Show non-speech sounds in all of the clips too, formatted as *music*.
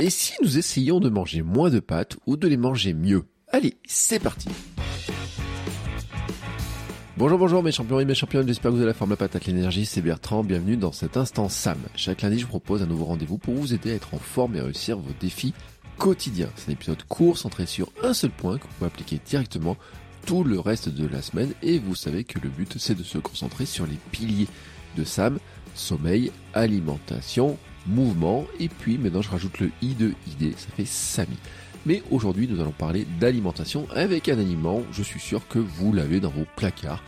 Et si nous essayions de manger moins de pâtes ou de les manger mieux? Allez, c'est parti Bonjour, bonjour mes champions et mes championnes, j'espère que vous avez la forme, la patate, l'énergie, c'est Bertrand, bienvenue dans cet instant Sam. Chaque lundi, je vous propose un nouveau rendez-vous pour vous aider à être en forme et réussir vos défis quotidiens. C'est un épisode court, centré sur un seul point que vous pouvez appliquer directement tout le reste de la semaine et vous savez que le but c'est de se concentrer sur les piliers de Sam, sommeil, alimentation, mouvement et puis maintenant je rajoute le I de ID, ça fait Sami. Mais aujourd'hui, nous allons parler d'alimentation avec un aliment, je suis sûr que vous l'avez dans vos placards.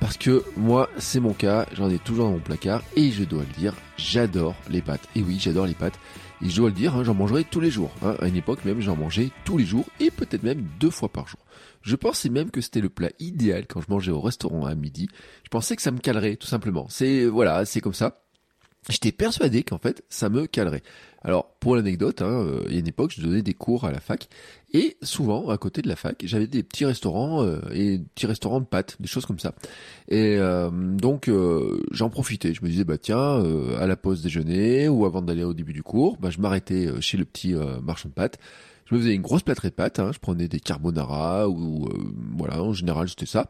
Parce que moi, c'est mon cas, j'en ai toujours dans mon placard et je dois le dire, j'adore les pâtes. Et oui, j'adore les pâtes. Et je dois le dire, hein, j'en mangerai tous les jours. Hein. À une époque même, j'en mangeais tous les jours et peut-être même deux fois par jour. Je pensais même que c'était le plat idéal quand je mangeais au restaurant à midi. Je pensais que ça me calerait, tout simplement. C'est voilà, c'est comme ça. J'étais persuadé qu'en fait, ça me calerait. Alors, pour l'anecdote, hein, euh, il y a une époque, je donnais des cours à la fac, et souvent, à côté de la fac, j'avais des petits restaurants euh, et des petits restaurants de pâtes, des choses comme ça. Et euh, donc, j'en profitais. Je me disais, bah tiens, à la pause déjeuner ou avant d'aller au début du cours, bah, je m'arrêtais chez le petit marchand de pâtes. Je me faisais une grosse plâtrée de pâtes. Hein, je prenais des carbonara ou voilà, en général, c'était ça.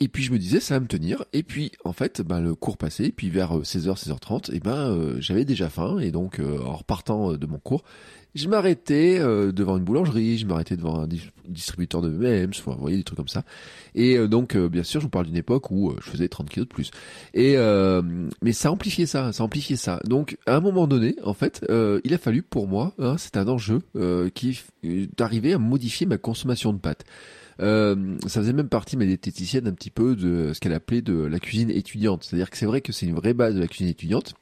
Et puis je me disais ça va me tenir. Et puis en fait, ben, le cours passait. Et puis vers 16h, euh, 16h30, et ben euh, j'avais déjà faim. Et donc euh, en repartant de mon cours, je m'arrêtais devant une boulangerie, je m'arrêtais devant un distributeur de enfin, vous voyez des trucs comme ça. Et donc bien sûr, je vous parle d'une époque où je faisais 30 kilos de plus. Et mais ça amplifiait ça, ça amplifiait ça. Donc à un moment donné, en fait, il a fallu pour moi, hein, c'est un enjeu qui d'arriver à modifier ma consommation de pâtes. Euh, ça faisait même partie, ma diététicienne, un petit peu de ce qu'elle appelait de la cuisine étudiante. C'est-à-dire que c'est vrai que c'est une vraie base de la cuisine étudiante.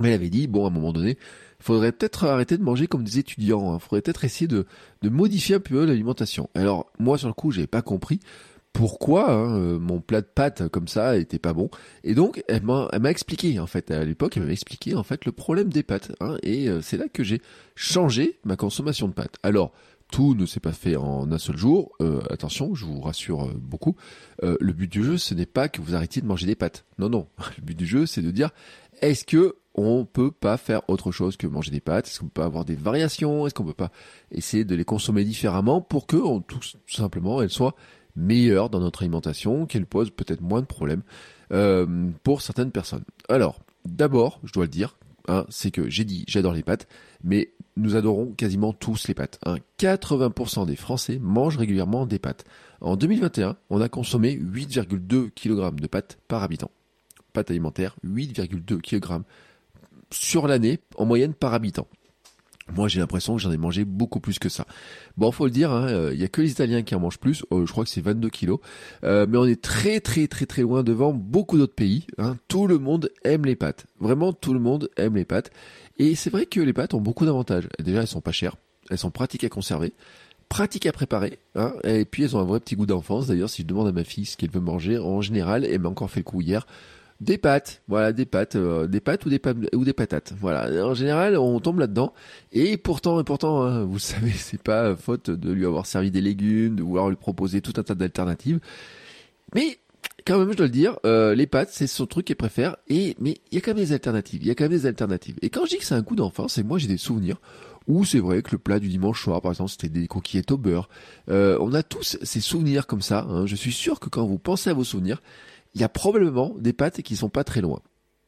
Mais elle avait dit, bon, à un moment donné, faudrait peut-être arrêter de manger comme des étudiants. Hein. faudrait peut-être essayer de, de modifier un peu l'alimentation. Alors, moi, sur le coup, j'avais pas compris pourquoi hein, euh, mon plat de pâtes comme ça était pas bon. Et donc, elle m'a, elle m'a expliqué, en fait, à l'époque, elle m'avait expliqué, en fait, le problème des pâtes. Hein, et euh, c'est là que j'ai changé ma consommation de pâtes. Alors, tout ne s'est pas fait en un seul jour. Euh, attention, je vous rassure euh, beaucoup. Euh, le but du jeu, ce n'est pas que vous arrêtiez de manger des pâtes. Non, non. *laughs* Le but du jeu, c'est de dire est-ce que on peut pas faire autre chose que manger des pâtes? Est-ce qu'on peut pas avoir des variations? Est-ce qu'on peut pas essayer de les consommer différemment pour que, tout simplement, elles soient meilleures dans notre alimentation, qu'elles posent peut-être moins de problèmes pour certaines personnes? Alors, d'abord, je dois le dire, hein, c'est que j'ai dit j'adore les pâtes, mais nous adorons quasiment tous les pâtes. 80% hein. des Français mangent régulièrement des pâtes. En 2021, on a consommé 8,2 kg de pâtes par habitant. Pâtes alimentaires, 8,2 kg sur l'année en moyenne par habitant. Moi, j'ai l'impression que j'en ai mangé beaucoup plus que ça. Bon, faut le dire, il hein, y a que les Italiens qui en mangent plus. Euh, je crois que c'est 22 kilos. Euh, mais on est très, très, très, très loin devant beaucoup d'autres pays. Hein. Tout le monde aime les pâtes. Vraiment, tout le monde aime les pâtes. Et c'est vrai que les pâtes ont beaucoup d'avantages. Déjà, elles sont pas chères. Elles sont pratiques à conserver pratiques à préparer, hein, et puis elles ont un vrai petit goût d'enfance. D'ailleurs, si je demande à ma fille ce qu'elle veut manger, en général, elle m'a encore fait le coup hier. Des pâtes, voilà, des pâtes, euh, des pâtes ou des ou des patates. Voilà, en général, on tombe là-dedans. Et pourtant, et pourtant, hein, vous *laughs* savez, c'est pas faute de lui avoir servi des légumes, de vouloir lui proposer tout un tas d'alternatives. Mais quand même, je dois le dire, euh, les pâtes, c'est son truc qu'elle préfère. Et mais il y a quand même des alternatives. Il y a quand même des alternatives. Et quand je dis que c'est un coup d'enfance, c'est moi j'ai des souvenirs où c'est vrai que le plat du dimanche soir, par exemple, c'était des coquillettes au beurre. Euh, on a tous ces souvenirs comme ça. Hein. Je suis sûr que quand vous pensez à vos souvenirs, il y a probablement des pâtes qui sont pas très loin.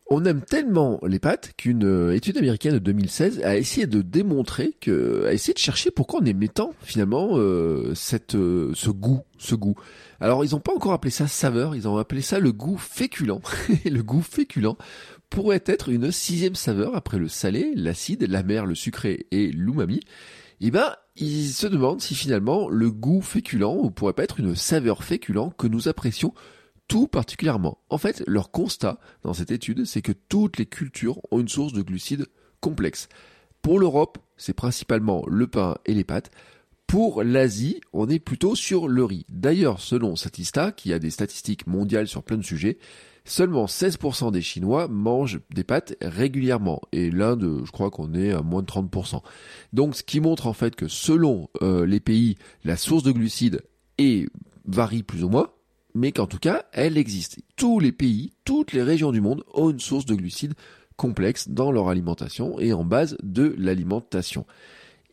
On aime tellement les pâtes qu'une euh, étude américaine de 2016 a essayé de démontrer que, a essayé de chercher pourquoi on aimait tant finalement euh, cette, euh, ce goût, ce goût. Alors ils n'ont pas encore appelé ça saveur, ils ont appelé ça le goût féculent. *laughs* le goût féculent pourrait être une sixième saveur après le salé, l'acide, l'amer, le sucré et l'umami. Eh ben, ils se demandent si finalement le goût féculent pourrait pas être une saveur féculent que nous apprécions tout particulièrement. En fait, leur constat dans cette étude, c'est que toutes les cultures ont une source de glucides complexe. Pour l'Europe, c'est principalement le pain et les pâtes. Pour l'Asie, on est plutôt sur le riz. D'ailleurs, selon Statista, qui a des statistiques mondiales sur plein de sujets, seulement 16% des Chinois mangent des pâtes régulièrement. Et l'Inde, je crois qu'on est à moins de 30%. Donc, ce qui montre en fait que selon euh, les pays, la source de glucides varie plus ou moins, mais qu'en tout cas, elle existe. Tous les pays, toutes les régions du monde ont une source de glucides complexe dans leur alimentation et en base de l'alimentation.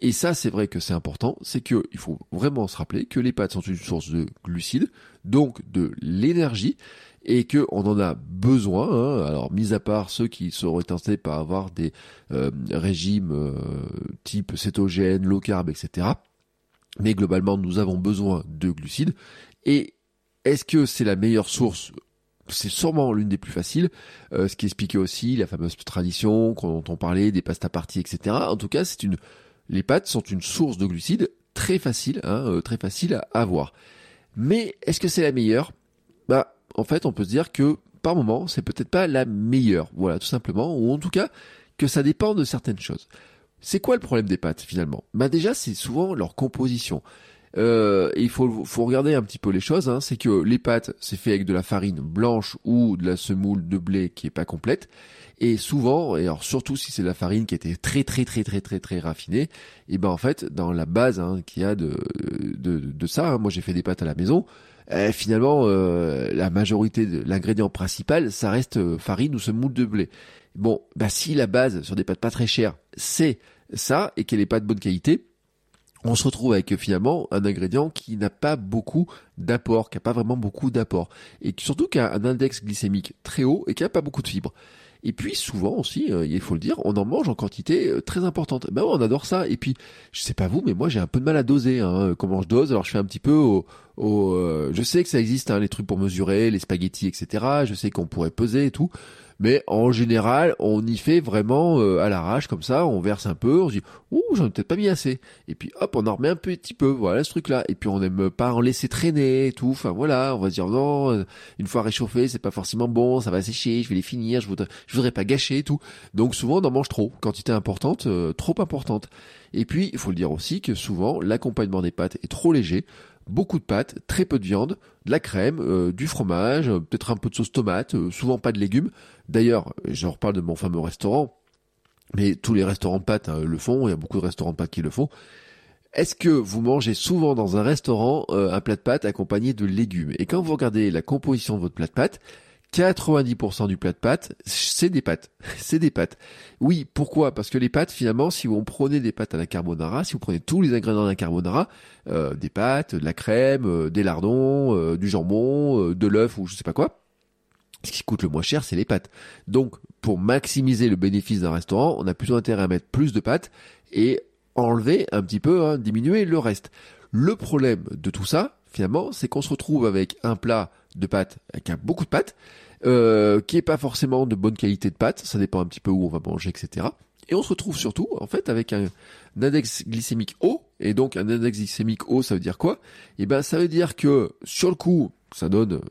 Et ça, c'est vrai que c'est important, c'est qu'il faut vraiment se rappeler que les pâtes sont une source de glucides, donc de l'énergie, et qu'on en a besoin. Hein. Alors, mis à part ceux qui seraient tentés par avoir des euh, régimes euh, type cétogène, low carb, etc. Mais globalement, nous avons besoin de glucides. Et est-ce que c'est la meilleure source? C'est sûrement l'une des plus faciles, euh, ce qui expliquait aussi la fameuse tradition dont on parlait, des pastes à partie, etc. En tout cas, c'est une les pâtes sont une source de glucides très facile, hein, euh, très facile à avoir. Mais est-ce que c'est la meilleure? Bah, en fait, on peut se dire que par moment, c'est peut-être pas la meilleure. Voilà, tout simplement, ou en tout cas que ça dépend de certaines choses. C'est quoi le problème des pâtes finalement? Bah déjà, c'est souvent leur composition. Euh, il faut, faut regarder un petit peu les choses. Hein. C'est que les pâtes, c'est fait avec de la farine blanche ou de la semoule de blé qui est pas complète. Et souvent, et alors surtout si c'est de la farine qui était très très très très très très raffinée, et eh ben en fait dans la base hein, qu'il y a de de, de ça, hein, moi j'ai fait des pâtes à la maison. Eh, finalement, euh, la majorité de l'ingrédient principal, ça reste euh, farine ou semoule de blé. Bon, bah si la base sur des pâtes pas très chères, c'est ça et qu'elle est pas de bonne qualité, on se retrouve avec finalement un ingrédient qui n'a pas beaucoup d'apport, qui n'a pas vraiment beaucoup d'apport, et surtout qui a un index glycémique très haut et qui n'a pas beaucoup de fibres. Et puis souvent aussi, euh, il faut le dire, on en mange en quantité euh, très importante. Ben ouais, on adore ça. Et puis, je sais pas vous, mais moi j'ai un peu de mal à doser. Hein. Comment je dose Alors je fais un petit peu au... au euh, je sais que ça existe, hein, les trucs pour mesurer, les spaghettis, etc. Je sais qu'on pourrait peser et tout. Mais en général, on y fait vraiment euh, à l'arrache comme ça, on verse un peu, on se dit ouh j'en ai peut-être pas mis assez. Et puis hop, on en remet un petit peu, voilà ce truc-là. Et puis on n'aime pas en laisser traîner et tout. Enfin voilà, on va se dire non, euh, une fois réchauffé, c'est pas forcément bon, ça va sécher, je vais les finir, je voudrais, je voudrais pas gâcher et tout. Donc souvent on en mange trop, quantité importante, euh, trop importante. Et puis il faut le dire aussi que souvent l'accompagnement des pâtes est trop léger beaucoup de pâtes, très peu de viande, de la crème, euh, du fromage, euh, peut-être un peu de sauce tomate, euh, souvent pas de légumes. D'ailleurs, j'en reparle de mon fameux restaurant, mais tous les restaurants de pâtes hein, le font, il y a beaucoup de restaurants de pâtes qui le font. Est-ce que vous mangez souvent dans un restaurant un plat de pâtes accompagné de légumes? Et quand vous regardez la composition de votre plat de pâtes, 90% du plat de pâtes, c'est des pâtes. *laughs* c'est des pâtes. Oui, pourquoi? Parce que les pâtes, finalement, si vous prenez des pâtes à la carbonara, si vous prenez tous les ingrédients la carbonara, euh, des pâtes, de la crème, euh, des lardons, euh, du jambon, de l'œuf ou je sais pas quoi, ce qui coûte le moins cher, c'est les pâtes. Donc, pour maximiser le bénéfice d'un restaurant, on a plutôt intérêt à mettre plus de pâtes et enlever un petit peu, hein, diminuer le reste. Le problème de tout ça, finalement, c'est qu'on se retrouve avec un plat de pâtes avec un, beaucoup de pâtes, euh, qui est pas forcément de bonne qualité de pâtes, ça dépend un petit peu où on va manger, etc. Et on se retrouve surtout, en fait, avec un, index glycémique haut, et donc un index glycémique haut, ça veut dire quoi? Eh ben, ça veut dire que sur le coup, ça donne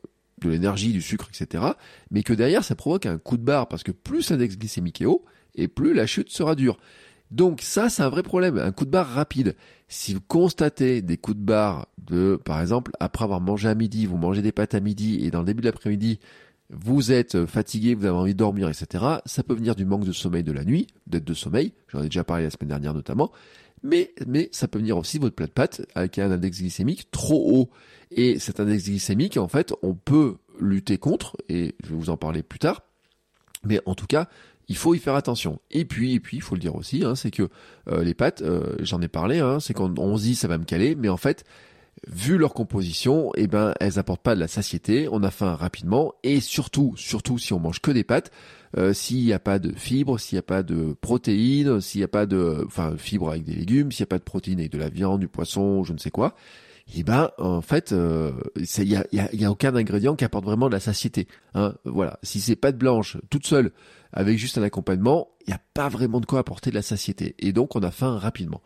de l'énergie, du sucre, etc. Mais que derrière, ça provoque un coup de barre, parce que plus l'index glycémique est haut, et plus la chute sera dure. Donc ça, c'est un vrai problème, un coup de barre rapide. Si vous constatez des coups de barre de, par exemple, après avoir mangé à midi, vous mangez des pâtes à midi et dans le début de l'après-midi, vous êtes fatigué, vous avez envie de dormir, etc. Ça peut venir du manque de sommeil de la nuit, d'être de sommeil. J'en ai déjà parlé la semaine dernière notamment. Mais, mais ça peut venir aussi votre plat de pâtes avec un index glycémique trop haut. Et cet index glycémique, en fait, on peut lutter contre, et je vais vous en parler plus tard. Mais en tout cas, il faut y faire attention. Et puis, et puis, il faut le dire aussi, hein, c'est que euh, les pâtes, euh, j'en ai parlé, hein, c'est qu'on on se dit ça va me caler, mais en fait, vu leur composition, eh ben, elles apportent pas de la satiété, on a faim rapidement, et surtout, surtout si on mange que des pâtes, euh, s'il n'y a pas de fibres, s'il n'y a pas de protéines, s'il n'y a pas de, enfin, fibres avec des légumes, s'il n'y a pas de protéines avec de la viande, du poisson, je ne sais quoi, eh ben, en fait, il euh, y a, y, a, y a, aucun ingrédient qui apporte vraiment de la satiété. Hein. Voilà, si c'est pâte blanche toute seule avec juste un accompagnement, il n'y a pas vraiment de quoi apporter de la satiété. Et donc, on a faim rapidement.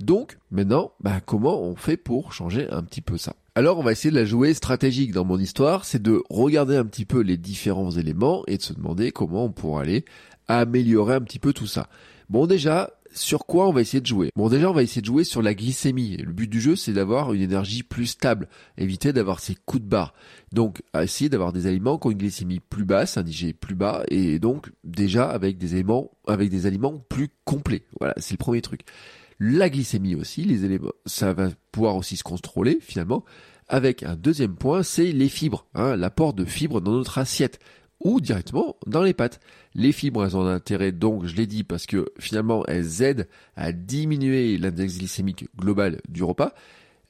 Donc, maintenant, bah, comment on fait pour changer un petit peu ça? Alors on va essayer de la jouer stratégique dans mon histoire, c'est de regarder un petit peu les différents éléments et de se demander comment on pourrait aller améliorer un petit peu tout ça. Bon déjà, sur quoi on va essayer de jouer Bon déjà on va essayer de jouer sur la glycémie. Le but du jeu c'est d'avoir une énergie plus stable, éviter d'avoir ces coups de barre. Donc essayer d'avoir des aliments qui ont une glycémie plus basse, un IG plus bas et donc déjà avec des éléments avec des aliments plus complets. Voilà, c'est le premier truc. La glycémie aussi, les éléments, ça va pouvoir aussi se contrôler finalement avec un deuxième point, c'est les fibres, hein, l'apport de fibres dans notre assiette ou directement dans les pâtes. Les fibres, elles ont un intérêt, donc je l'ai dit, parce que finalement, elles aident à diminuer l'index glycémique global du repas.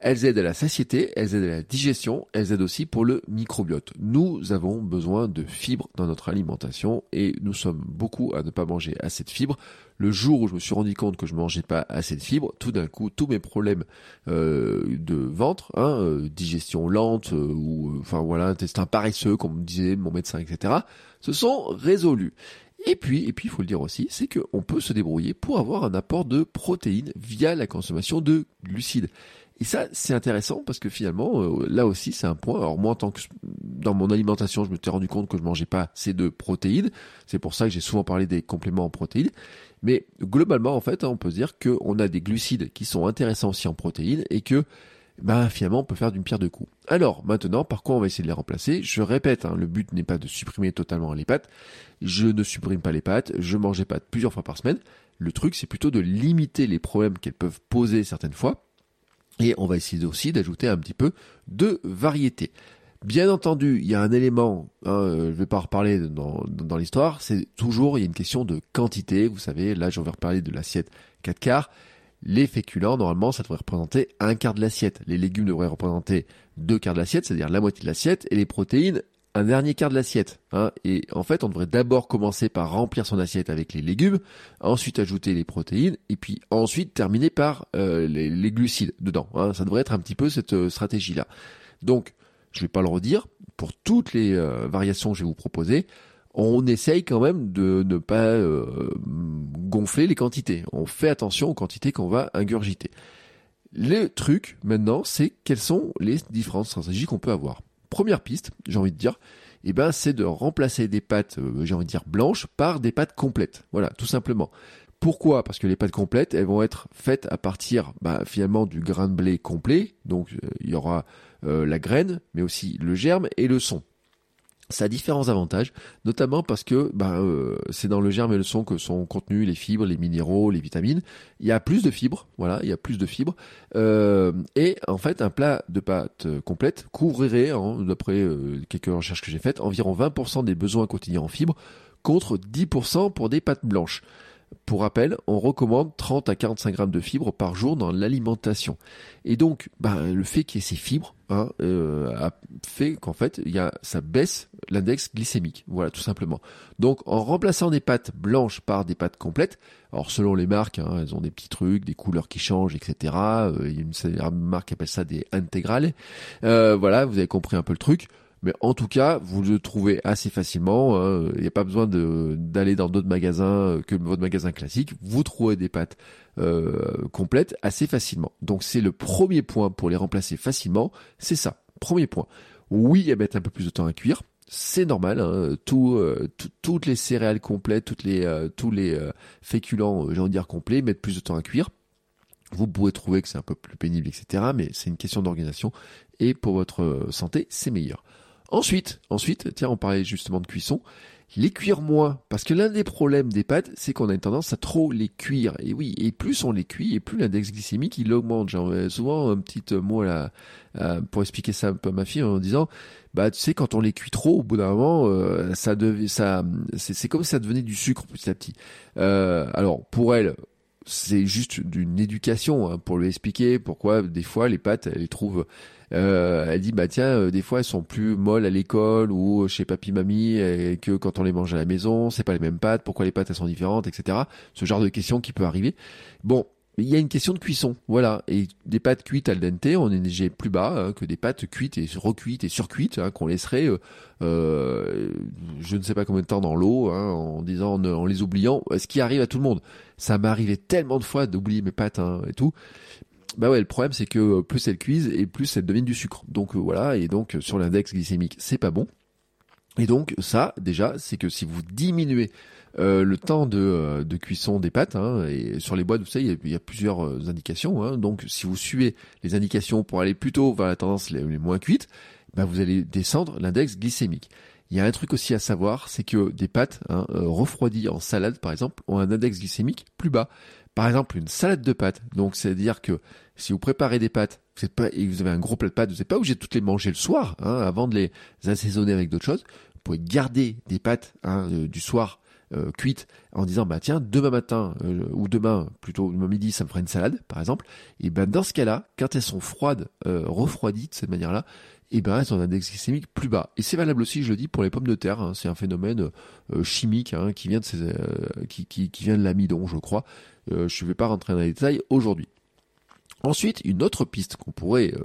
Elles aident à la satiété, elles aident à la digestion, elles aident aussi pour le microbiote. Nous avons besoin de fibres dans notre alimentation et nous sommes beaucoup à ne pas manger assez de fibres. Le jour où je me suis rendu compte que je mangeais pas assez de fibres, tout d'un coup, tous mes problèmes euh, de ventre, hein, euh, digestion lente euh, ou enfin voilà, intestin paresseux, comme me disait mon médecin, etc., se sont résolus. Et puis, et puis, il faut le dire aussi, c'est qu'on peut se débrouiller pour avoir un apport de protéines via la consommation de glucides. Et ça, c'est intéressant parce que finalement, là aussi, c'est un point. Alors moi, en tant que dans mon alimentation, je me suis rendu compte que je mangeais pas assez de protéines. C'est pour ça que j'ai souvent parlé des compléments en protéines. Mais globalement, en fait, on peut dire qu'on a des glucides qui sont intéressants aussi en protéines et que ben, finalement, on peut faire d'une pierre deux coups. Alors, maintenant, par quoi on va essayer de les remplacer? Je répète, hein, le but n'est pas de supprimer totalement les pâtes. Je ne supprime pas les pâtes. Je mange les pâtes plusieurs fois par semaine. Le truc, c'est plutôt de limiter les problèmes qu'elles peuvent poser certaines fois et on va essayer aussi d'ajouter un petit peu de variété. Bien entendu, il y a un élément, hein, euh, je ne vais pas reparler dans, dans l'histoire, c'est toujours, il y a une question de quantité. Vous savez, là, je vais reparler de l'assiette 4 quarts. Les féculents, normalement, ça devrait représenter un quart de l'assiette. Les légumes devraient représenter deux quarts de l'assiette, c'est-à-dire la moitié de l'assiette, et les protéines, un dernier quart de l'assiette. Hein. Et en fait, on devrait d'abord commencer par remplir son assiette avec les légumes, ensuite ajouter les protéines, et puis ensuite terminer par euh, les, glucides dedans. Hein. Ça devrait être un petit peu cette euh, stratégie-là. Donc, je vais pas le redire, pour toutes les euh, variations que je vais vous proposer, on essaye quand même de ne pas gonfler les quantités. On fait attention aux quantités qu'on va ingurgiter. Le truc maintenant, c'est quelles sont les différentes stratégies qu'on peut avoir première piste, j'ai envie de dire, eh ben, c'est de remplacer des pâtes, euh, j'ai envie de dire blanches, par des pâtes complètes. Voilà, tout simplement. Pourquoi? Parce que les pâtes complètes, elles vont être faites à partir bah, finalement du grain de blé complet. Donc euh, il y aura euh, la graine, mais aussi le germe et le son. Ça a différents avantages, notamment parce que bah, euh, c'est dans le germe et le son que sont contenus les fibres, les minéraux, les vitamines. Il y a plus de fibres, voilà, il y a plus de fibres. Et en fait, un plat de pâtes complète couvrirait, hein, d'après quelques recherches que j'ai faites, environ 20% des besoins quotidiens en fibres, contre 10% pour des pâtes blanches. Pour rappel, on recommande 30 à 45 grammes de fibres par jour dans l'alimentation. Et donc, bah, le fait qu'il y ait ces fibres hein, euh, fait qu'en fait, il y a, ça baisse l'index glycémique. Voilà, tout simplement. Donc, en remplaçant des pâtes blanches par des pâtes complètes, alors selon les marques, hein, elles ont des petits trucs, des couleurs qui changent, etc. Euh, il y a une, marque qui appelle ça des intégrales. Euh, voilà, vous avez compris un peu le truc. Mais en tout cas, vous le trouvez assez facilement. Hein. Il n'y a pas besoin d'aller dans d'autres magasins euh, que votre magasin classique. Vous trouvez des pâtes euh, complètes assez facilement. Donc c'est le premier point pour les remplacer facilement. C'est ça. Premier point. Oui, elles mettent un peu plus de temps à cuire. C'est normal. Hein. Tout, euh, toutes les céréales complètes, toutes les, tous les féculents, j'ai envie de dire complets, mettent plus de temps à cuire. Vous pouvez trouver que c'est un peu plus pénible, etc. Mais c'est une question d'organisation. Et pour votre santé, c'est meilleur. Ensuite, ensuite, tiens, on parlait justement de cuisson. Les cuire moins, parce que l'un des problèmes des pâtes, c'est qu'on a une tendance à trop les cuire. Et oui, et plus on les cuit, et plus l'index glycémique il augmente. J'ai souvent un petit mot là pour expliquer ça un peu à ma fille en disant, bah tu sais quand on les cuit trop, au bout d'un moment, euh, ça devient, ça, c'est comme si ça devenait du sucre petit à petit. Euh, alors pour elle, c'est juste d'une éducation hein, pour lui expliquer pourquoi des fois les pâtes elle les trouve elle dit bah tiens, euh, des fois elles sont plus molles à l'école ou chez papy mamie et que quand on les mange à la maison, c'est pas les mêmes pâtes. Pourquoi les pâtes elles sont différentes, etc. Ce genre de questions qui peut arriver. Bon, il y a une question de cuisson, voilà. Et des pâtes cuites al dente, on est déjà plus bas hein, que des pâtes cuites et recuites et surcuites hein, qu'on laisserait, euh, euh, je ne sais pas combien de temps dans l'eau, hein, en disant, en, les oubliant. Ce qui arrive à tout le monde. Ça m'est arrivé tellement de fois d'oublier mes pâtes et tout bah ouais, le problème c'est que plus elles cuisent et plus elles deviennent du sucre. Donc voilà, et donc sur l'index glycémique, c'est pas bon. Et donc ça, déjà, c'est que si vous diminuez euh, le temps de, euh, cuisson des pâtes, hein, et sur les boîtes, vous savez, il y a, plusieurs euh, indications. Hein, donc si vous suivez les indications pour aller plutôt vers la tendance les, moins cuites, ben, vous allez descendre l'index glycémique. Il y a un truc aussi à savoir, c'est que des pâtes hein, refroidies en salade, par exemple, ont un index glycémique plus bas. Par exemple, une salade de pâtes. Donc, c'est-à-dire que si vous préparez des pâtes, vous êtes pas, et vous avez un gros plat de pâtes, vous n'êtes pas obligé de toutes les manger le soir, hein, avant de les assaisonner avec d'autres choses. Vous pouvez garder des pâtes hein, du soir euh, en disant bah tiens demain matin euh, ou demain plutôt demain midi ça me fera une salade par exemple et ben dans ce cas-là quand elles sont froides euh, refroidies de cette manière-là et ben elles ont un index glycémique plus bas. Et c'est valable aussi je le dis pour les pommes de terre hein. c'est un phénomène chimique hein, qui vient de ces, qui, qui, qui, vient de l'amidon je crois. Je ne vais pas rentrer dans les détails aujourd'hui Ensuite, une autre piste qu'on pourrait euh,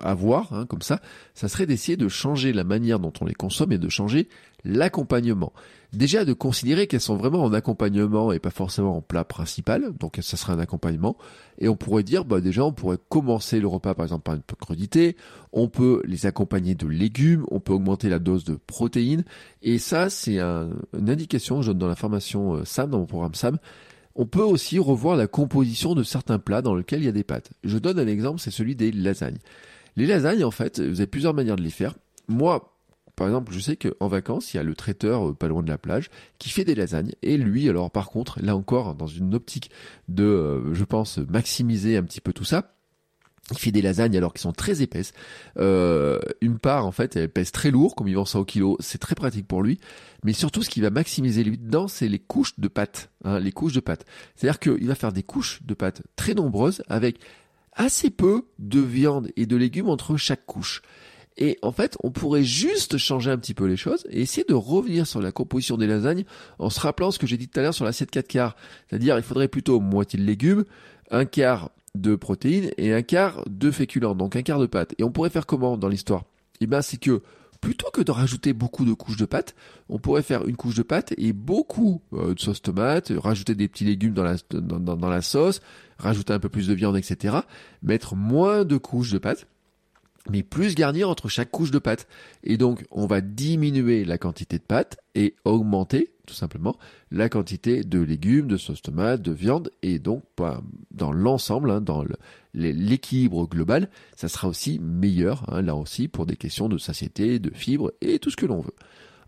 avoir, hein, comme ça, ça serait d'essayer de changer la manière dont on les consomme et de changer l'accompagnement. Déjà de considérer qu'elles sont vraiment en accompagnement et pas forcément en plat principal, donc ça serait un accompagnement. Et on pourrait dire, bah déjà, on pourrait commencer le repas par exemple par une crudité, on peut les accompagner de légumes, on peut augmenter la dose de protéines. Et ça, c'est une indication, je donne dans la formation euh, SAM, dans mon programme SAM, on peut aussi revoir la composition de certains plats dans lesquels il y a des pâtes. Je donne un exemple, c'est celui des lasagnes. Les lasagnes, en fait, vous avez plusieurs manières de les faire. Moi, par exemple, je sais qu'en vacances, il y a le traiteur euh, pas loin de la plage qui fait des lasagnes. Et lui, alors par contre, là encore, dans une optique de, euh, je pense, maximiser un petit peu tout ça, il fait des lasagnes alors qu'elles sont très épaisses. Euh, une part, en fait, elle pèse très lourd, comme il vend ça au kilo. C'est très pratique pour lui. Mais surtout, ce qui va maximiser lui dedans, c'est les couches de pâte. Hein, les couches de pâte. C'est-à-dire qu'il va faire des couches de pâte très nombreuses avec assez peu de viande et de légumes entre chaque couche. Et en fait, on pourrait juste changer un petit peu les choses et essayer de revenir sur la composition des lasagnes en se rappelant ce que j'ai dit tout à l'heure sur l'assiette 4 quarts. C'est-à-dire, il faudrait plutôt moitié de légumes, un quart de protéines et un quart de féculents, donc un quart de pâte. Et on pourrait faire comment dans l'histoire? Eh bien, c'est que plutôt que de rajouter beaucoup de couches de pâte, on pourrait faire une couche de pâte et beaucoup euh, de sauce tomate, rajouter des petits légumes dans la, dans, dans la sauce, rajouter un peu plus de viande, etc. Mettre moins de couches de pâte mais plus garnir entre chaque couche de pâte. Et donc, on va diminuer la quantité de pâte et augmenter, tout simplement, la quantité de légumes, de sauce tomate, de viande. Et donc, bah, dans l'ensemble, hein, dans l'équilibre global, ça sera aussi meilleur, hein, là aussi, pour des questions de satiété, de fibres et tout ce que l'on veut.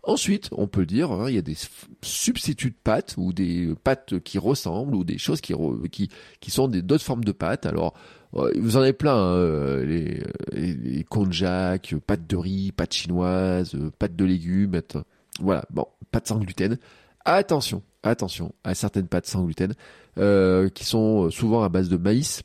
Ensuite, on peut dire, hein, il y a des substituts de pâtes ou des pâtes qui ressemblent ou des choses qui, qui, qui sont d'autres formes de pâtes. Alors, vous en avez plein, hein, euh, les, les, konjac, pâtes de riz, pâtes chinoises, euh, pâtes de légumes, voilà, bon, pâtes sans gluten. Attention, attention à certaines pâtes sans gluten euh, qui sont souvent à base de maïs.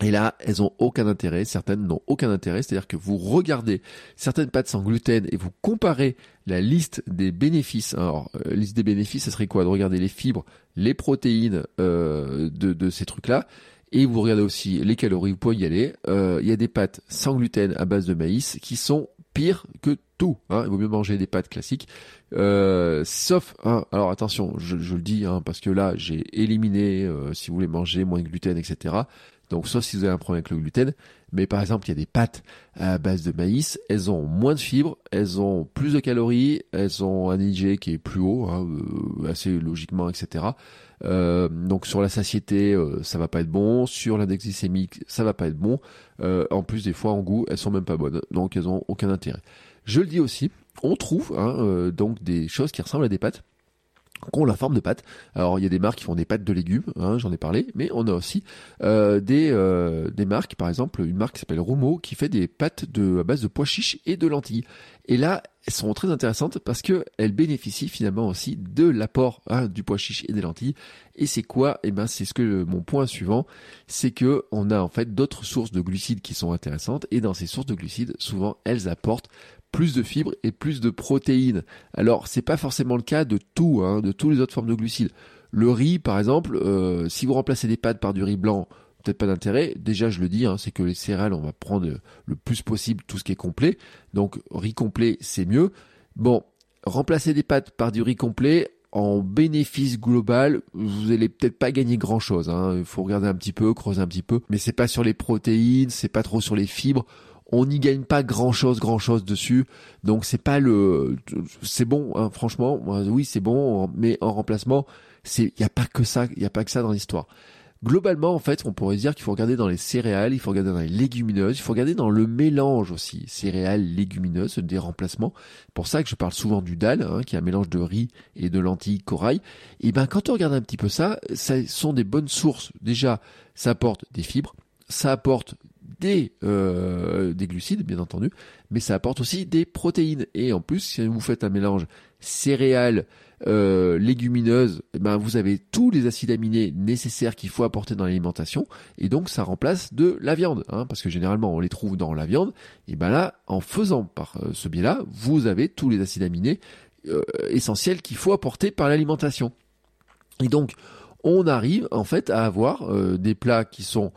Et là, elles ont aucun intérêt, certaines n'ont aucun intérêt, c'est-à-dire que vous regardez certaines pâtes sans gluten et vous comparez la liste des bénéfices. Alors, liste des bénéfices, ça serait quoi? De regarder les fibres, les protéines de, de ces trucs-là, et vous regardez aussi les calories, vous pouvez y aller. Euh, il y a des pâtes sans gluten à base de maïs qui sont pires que tout. Hein. Il vaut mieux manger des pâtes classiques. Euh, sauf, hein, alors attention, je, le dis, hein, parce que là, j'ai éliminé, euh, si vous voulez manger moins de gluten, etc. Donc, sauf si vous avez un problème avec le gluten. Mais par exemple, il y a des pâtes à base de maïs. Elles ont moins de fibres, elles ont plus de calories, elles ont un IG qui est plus haut, hein, assez logiquement, etc. Euh, donc sur la satiété, euh, ça va pas être bon. Sur l'index glycémique, ça va pas être bon. Euh, en plus, des fois, en goût, elles sont même pas bonnes. Donc elles ont aucun intérêt. Je le dis aussi, on trouve hein, donc des choses qui ressemblent à des pâtes ont la forme de pâte. Alors il y a des marques qui font des pâtes de légumes, hein, j'en ai parlé, mais on a aussi euh, des, euh, des marques, par exemple une marque qui s'appelle Romo qui fait des pâtes de, à base de pois chiches et de lentilles. Et là, elles sont très intéressantes parce que elles bénéficient finalement aussi de l'apport hein, du pois chiche et des lentilles. Et c'est quoi? Eh ben, c'est ce que mon point suivant, c'est que on a en fait d'autres sources de glucides qui sont intéressantes. Et dans ces sources de glucides, souvent, elles apportent plus de fibres et plus de protéines. Alors c'est pas forcément le cas de tout, hein, de toutes les autres formes de glucides. Le riz, par exemple, euh, si vous remplacez des pâtes par du riz blanc, peut-être pas d'intérêt. Déjà, je le dis, hein, c'est que les céréales, on va prendre le plus possible tout ce qui est complet. Donc riz complet, c'est mieux. Bon, remplacer des pâtes par du riz complet, en bénéfice global, vous allez peut-être pas gagner grand chose. Hein. Il faut regarder un petit peu, creuser un petit peu, mais c'est pas sur les protéines, c'est pas trop sur les fibres. On n'y gagne pas grand chose, grand chose dessus. Donc c'est pas le, c'est bon, hein, franchement. Oui, c'est bon, mais en remplacement, c'est, il y a pas que ça, y a pas ça dans l'histoire. Globalement, en fait, on pourrait dire qu'il faut regarder dans les céréales, il faut regarder dans les légumineuses, il faut regarder dans le mélange aussi, céréales, légumineuses, des remplacements. Pour ça que je parle souvent du dalle, hein, qui est un mélange de riz et de lentilles corail. Et ben, quand on regarde un petit peu ça, ça sont des bonnes sources. Déjà, ça apporte des fibres, ça apporte des, euh, des glucides, bien entendu, mais ça apporte aussi des protéines. Et en plus, si vous faites un mélange céréales, euh, légumineuses, eh ben vous avez tous les acides aminés nécessaires qu'il faut apporter dans l'alimentation, et donc ça remplace de la viande, hein, parce que généralement on les trouve dans la viande. Et ben là, en faisant par euh, ce biais-là, vous avez tous les acides aminés euh, essentiels qu'il faut apporter par l'alimentation. Et donc, on arrive en fait à avoir des plats qui sont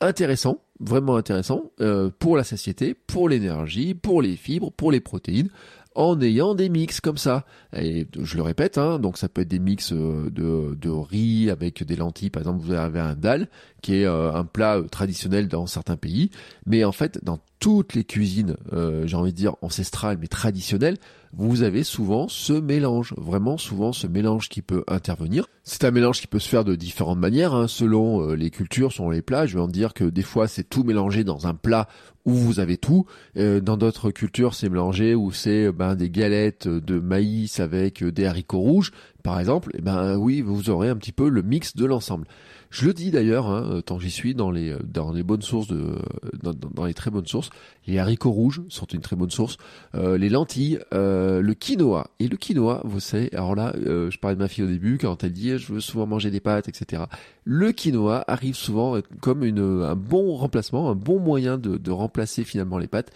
intéressants, vraiment intéressants pour la satiété, pour l'énergie, pour les fibres, pour les protéines en ayant des mix comme ça. Et je le répète, hein, donc ça peut être des mix euh, de, de, riz avec des lentilles. Par exemple, vous avez un dal qui est euh, un plat euh, traditionnel dans certains pays, mais en fait, dans toutes les cuisines, j'ai envie de dire ancestrales mais traditionnelles, vous avez souvent ce mélange, vraiment souvent ce mélange qui peut intervenir. C'est un mélange qui peut se faire de différentes manières, hein, selon euh, les cultures, selon les plats. Je vais en dire que des fois c'est tout mélangé dans un plat où vous avez tout. Euh, dans d'autres cultures, c'est mélangé où c'est ben, des galettes de maïs avec des haricots rouges, par exemple. Et eh ben oui, vous aurez un petit peu le mix de l'ensemble. Je le dis d'ailleurs, hein, tant j'y suis, dans les dans les bonnes sources de dans, dans, les très bonnes sources, les haricots rouges sont une très bonne source, euh, les lentilles, euh, le quinoa et le quinoa, vous savez. Alors là, euh, je parlais de ma fille au début quand elle dit je veux souvent manger des pâtes, etc. Le quinoa arrive souvent comme une un bon remplacement, un bon moyen de, de remplacer finalement les pâtes.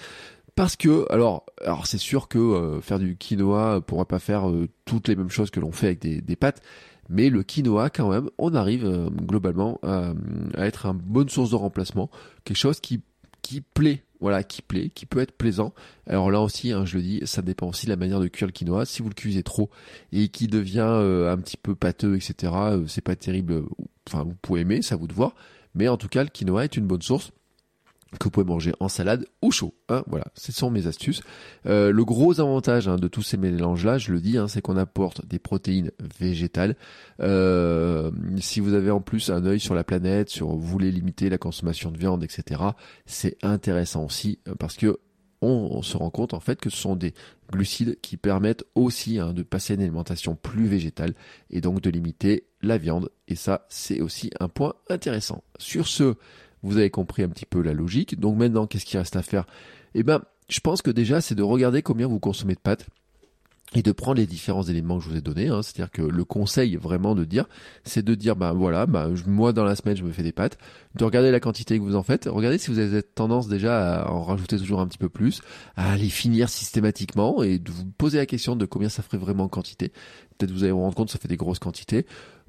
Parce que, alors, alors c'est sûr que faire du quinoa pourra pas faire toutes les mêmes choses que l'on fait avec des, des pâtes, mais le quinoa, quand même, on arrive euh, globalement à, être une bonne source de remplacement, quelque chose qui, qui plaît, voilà, qui plaît, qui peut être plaisant. Alors là aussi, hein, je le dis, ça dépend aussi de la manière de cuire le quinoa. Si vous le cuisez trop et qui devient euh, un petit peu pâteux, etc., euh, c'est pas terrible. Enfin, vous pouvez aimer, ça vous de voir. Mais en tout cas, le quinoa est une bonne source que vous pouvez manger en salade ou chaud. Hein, voilà, ce sont mes astuces. Euh, le gros avantage hein, de tous ces mélanges-là, je le dis, hein, c'est qu'on apporte des protéines végétales. Euh, si vous avez en plus un œil sur la planète, sur vous voulez limiter la consommation de viande, etc., c'est intéressant aussi euh, parce que on, se rend compte en fait que ce sont des glucides qui permettent aussi hein, de passer à une alimentation plus végétale et donc de limiter la viande. Et ça, c'est aussi un point intéressant. Sur ce, vous avez compris un petit peu la logique. Donc maintenant, qu'est-ce qu'il reste à faire? Eh ben, je pense que déjà, c'est de regarder combien vous consommez de pâtes et de prendre les différents éléments que je vous ai donnés. Hein. C'est-à-dire que le conseil vraiment de dire, c'est de dire, bah voilà, bah, moi dans la semaine je me fais des pâtes, de regarder la quantité que vous en faites, regardez si vous avez tendance déjà à en rajouter toujours un petit peu plus, à les finir systématiquement et de vous poser la question de combien ça ferait vraiment en quantité. Vous allez vous rendre compte ça fait des grosses quantités.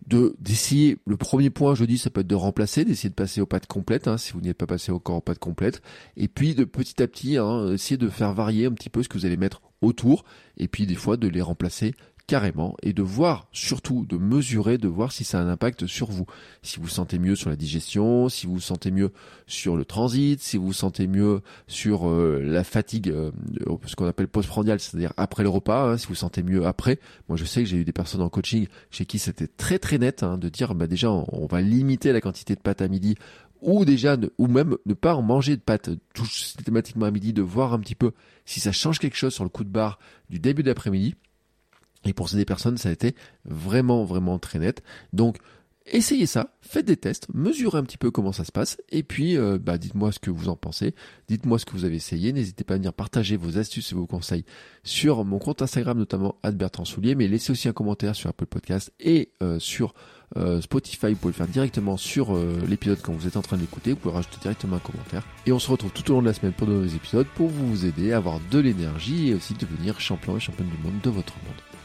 De d'essayer le premier point je dis ça peut être de remplacer d'essayer de passer aux pâtes complètes hein, si vous n'êtes pas passé encore aux pâtes complètes. Et puis de petit à petit hein, essayer de faire varier un petit peu ce que vous allez mettre autour. Et puis des fois de les remplacer carrément et de voir surtout de mesurer de voir si ça a un impact sur vous. Si vous sentez mieux sur la digestion si vous sentez mieux sur le transit si vous sentez mieux sur euh, la fatigue euh, ce qu'on appelle postprandial c'est-à-dire après le repas hein, si vous sentez mieux après. Moi je sais que j'ai eu des personnes en coaching chez qui c'était très très net hein, de dire bah déjà on, va limiter la quantité de pâtes à midi ou déjà ou même ne pas en manger de pâtes tout systématiquement à midi de voir un petit peu si ça change quelque chose sur le coup de barre du début d'après-midi et pour ces personnes, ça a été vraiment, vraiment très net. Donc, essayez ça, faites des tests, mesurez un petit peu comment ça se passe, et puis euh, bah, dites-moi ce que vous en pensez, dites-moi ce que vous avez essayé, n'hésitez pas à venir partager vos astuces et vos conseils sur mon compte Instagram, notamment Bertrand Soulier, mais laissez aussi un commentaire sur Apple Podcast et euh, sur euh, Spotify, vous pouvez le faire directement sur l'épisode quand vous êtes en train d'écouter, vous pouvez rajouter directement un commentaire. Et on se retrouve tout au long de la semaine pour de nouveaux épisodes pour vous aider à avoir de l'énergie et aussi devenir champion et championne du monde de votre monde.